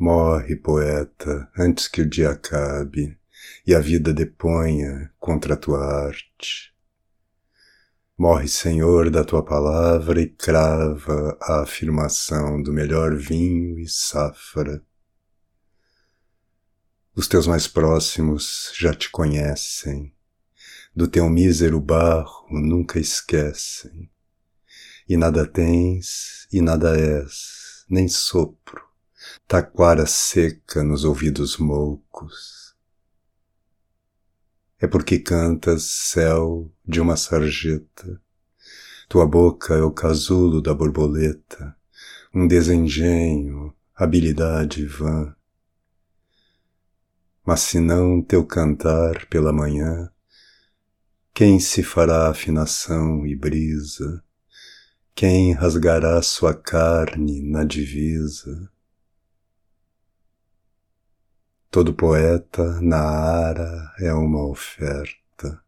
Morre, poeta, antes que o dia acabe e a vida deponha contra a tua arte. Morre, Senhor, da tua palavra e crava a afirmação do melhor vinho e safra. Os teus mais próximos já te conhecem, do teu mísero barro nunca esquecem, e nada tens e nada és, nem sopro, taquara seca nos ouvidos moucos. É porque cantas, céu, de uma sarjeta, tua boca é o casulo da borboleta, um desengenho, habilidade vã. Mas se não teu cantar pela manhã, quem se fará afinação e brisa? Quem rasgará sua carne na divisa? Todo poeta na ara é uma oferta.